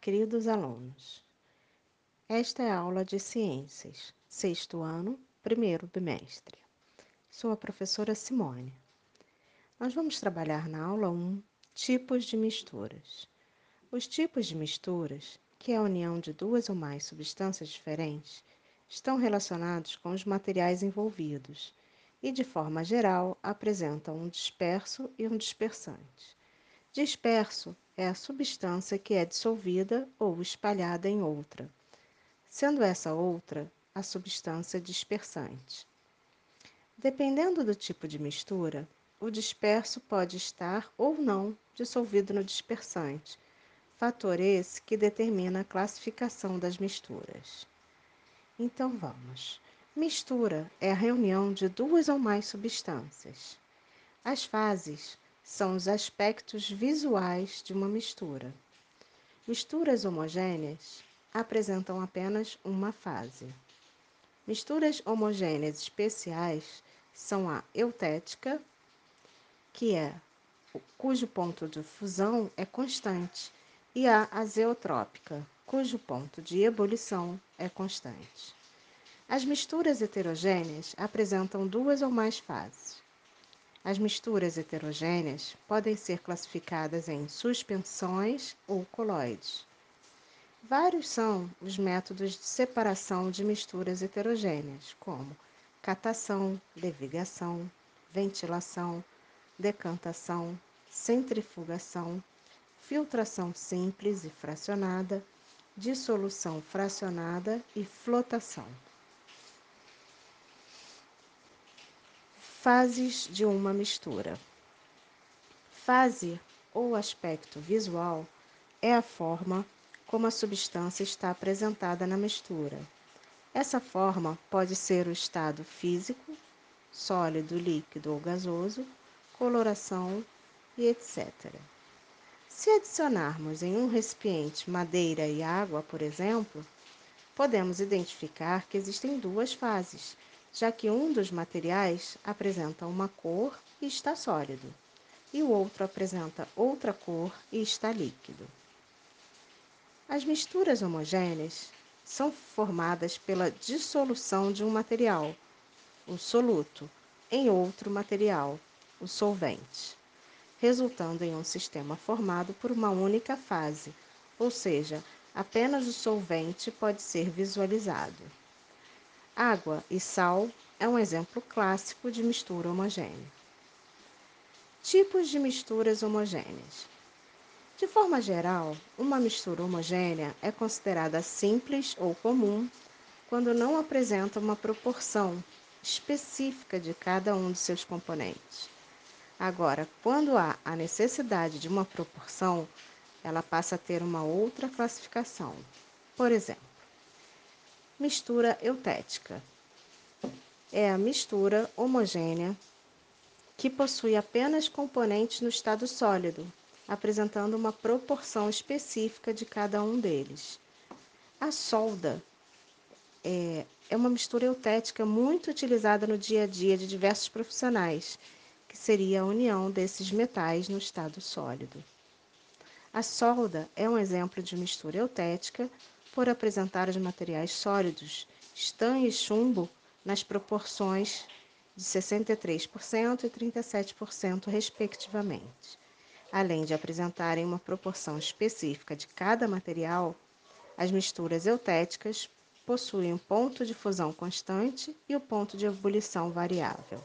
Queridos alunos. Esta é a aula de Ciências, sexto ano, primeiro bimestre. Sou a professora Simone. Nós vamos trabalhar na aula 1 tipos de misturas. Os tipos de misturas, que é a união de duas ou mais substâncias diferentes, estão relacionados com os materiais envolvidos e, de forma geral, apresentam um disperso e um dispersante. Disperso é a substância que é dissolvida ou espalhada em outra, sendo essa outra a substância dispersante. Dependendo do tipo de mistura, o disperso pode estar ou não dissolvido no dispersante, fator esse que determina a classificação das misturas. Então vamos. Mistura é a reunião de duas ou mais substâncias. As fases são os aspectos visuais de uma mistura. Misturas homogêneas apresentam apenas uma fase. Misturas homogêneas especiais são a eutética, que é cujo ponto de fusão é constante, e a azeotrópica, cujo ponto de ebulição é constante. As misturas heterogêneas apresentam duas ou mais fases. As misturas heterogêneas podem ser classificadas em suspensões ou coloides. Vários são os métodos de separação de misturas heterogêneas, como catação, levigação, ventilação, decantação, centrifugação, filtração simples e fracionada, dissolução fracionada e flotação. Fases de uma mistura. Fase ou aspecto visual é a forma como a substância está apresentada na mistura. Essa forma pode ser o estado físico, sólido, líquido ou gasoso, coloração e etc. Se adicionarmos em um recipiente madeira e água, por exemplo, podemos identificar que existem duas fases, já que um dos materiais apresenta uma cor e está sólido, e o outro apresenta outra cor e está líquido. As misturas homogêneas são formadas pela dissolução de um material, o soluto, em outro material, o solvente, resultando em um sistema formado por uma única fase, ou seja, apenas o solvente pode ser visualizado. Água e sal é um exemplo clássico de mistura homogênea. Tipos de misturas homogêneas. De forma geral, uma mistura homogênea é considerada simples ou comum quando não apresenta uma proporção específica de cada um de seus componentes. Agora, quando há a necessidade de uma proporção, ela passa a ter uma outra classificação. Por exemplo, Mistura eutética. É a mistura homogênea que possui apenas componentes no estado sólido, apresentando uma proporção específica de cada um deles. A solda é, é uma mistura eutética muito utilizada no dia a dia de diversos profissionais, que seria a união desses metais no estado sólido. A solda é um exemplo de mistura eutética por apresentar os materiais sólidos, estanho e chumbo, nas proporções de 63% e 37%, respectivamente. Além de apresentarem uma proporção específica de cada material, as misturas eutéticas possuem um ponto de fusão constante e o ponto de ebulição variável.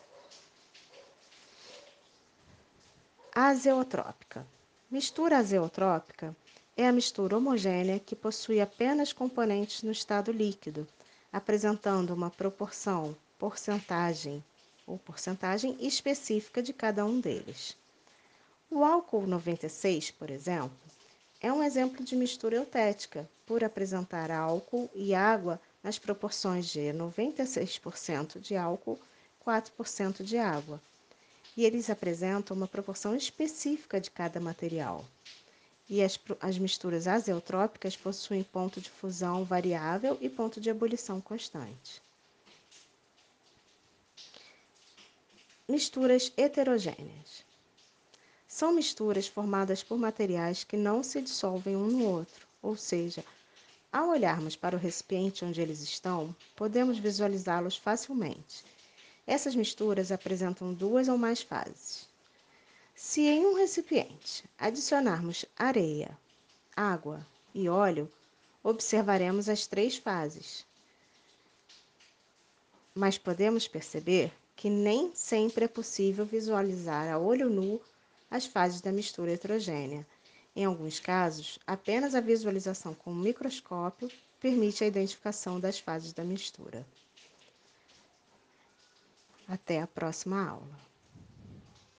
Azeotrópica. Mistura azeotrópica é a mistura homogênea que possui apenas componentes no estado líquido, apresentando uma proporção, porcentagem ou porcentagem específica de cada um deles. O álcool 96, por exemplo, é um exemplo de mistura eutética, por apresentar álcool e água nas proporções de 96% de álcool, 4% de água. E eles apresentam uma proporção específica de cada material e as, as misturas azeotrópicas possuem ponto de fusão variável e ponto de ebulição constante. Misturas heterogêneas. São misturas formadas por materiais que não se dissolvem um no outro, ou seja, ao olharmos para o recipiente onde eles estão, podemos visualizá-los facilmente. Essas misturas apresentam duas ou mais fases. Se em um recipiente adicionarmos areia, água e óleo, observaremos as três fases. Mas podemos perceber que nem sempre é possível visualizar a olho nu as fases da mistura heterogênea. Em alguns casos, apenas a visualização com o microscópio permite a identificação das fases da mistura. Até a próxima aula.